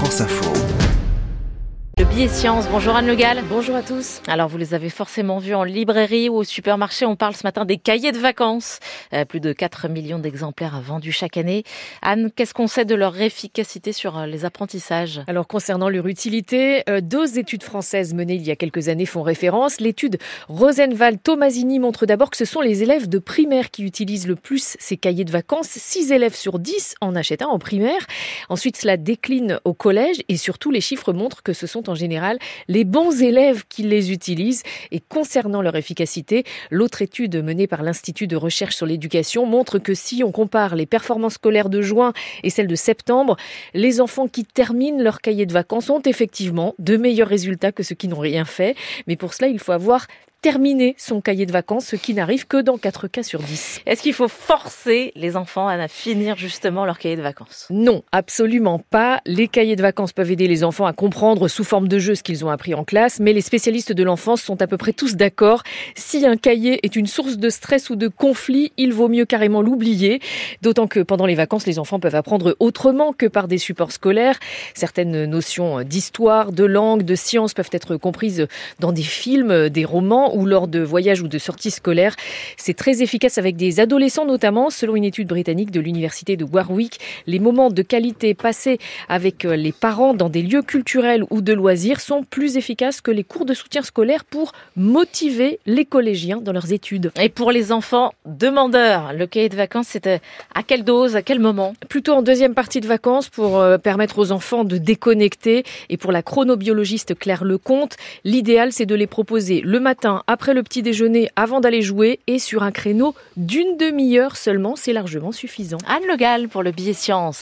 France Info. Bonjour Anne Le Gall. Bonjour à tous. Alors vous les avez forcément vus en librairie ou au supermarché. On parle ce matin des cahiers de vacances. Euh, plus de 4 millions d'exemplaires vendus chaque année. Anne, qu'est-ce qu'on sait de leur efficacité sur euh, les apprentissages? Alors concernant leur utilité, euh, deux études françaises menées il y a quelques années font référence. L'étude Rosenval-Tomasini montre d'abord que ce sont les élèves de primaire qui utilisent le plus ces cahiers de vacances. 6 élèves sur 10 en achètent un en primaire. Ensuite, cela décline au collège et surtout les chiffres montrent que ce sont en général les bons élèves qui les utilisent. Et concernant leur efficacité, l'autre étude menée par l'Institut de recherche sur l'éducation montre que si on compare les performances scolaires de juin et celles de septembre, les enfants qui terminent leur cahier de vacances ont effectivement de meilleurs résultats que ceux qui n'ont rien fait. Mais pour cela, il faut avoir terminer son cahier de vacances, ce qui n'arrive que dans 4 cas sur 10. Est-ce qu'il faut forcer les enfants à finir justement leur cahier de vacances? Non, absolument pas. Les cahiers de vacances peuvent aider les enfants à comprendre sous forme de jeu ce qu'ils ont appris en classe, mais les spécialistes de l'enfance sont à peu près tous d'accord. Si un cahier est une source de stress ou de conflit, il vaut mieux carrément l'oublier. D'autant que pendant les vacances, les enfants peuvent apprendre autrement que par des supports scolaires. Certaines notions d'histoire, de langue, de science peuvent être comprises dans des films, des romans ou lors de voyages ou de sorties scolaires. C'est très efficace avec des adolescents notamment. Selon une étude britannique de l'université de Warwick, les moments de qualité passés avec euh, les parents dans des lieux culturels ou de loisirs sont plus efficaces que les cours de soutien scolaire pour motiver les collégiens dans leurs études. Et pour les enfants demandeurs, le cahier de vacances, c'était à quelle dose, à quel moment? Plutôt en deuxième partie de vacances pour euh, permettre aux enfants de déconnecter. Et pour la chronobiologiste Claire Lecomte, l'idéal c'est de les proposer le après le petit déjeuner, avant d'aller jouer, et sur un créneau d'une demi-heure seulement, c'est largement suffisant. Anne Le Gall pour le billet science.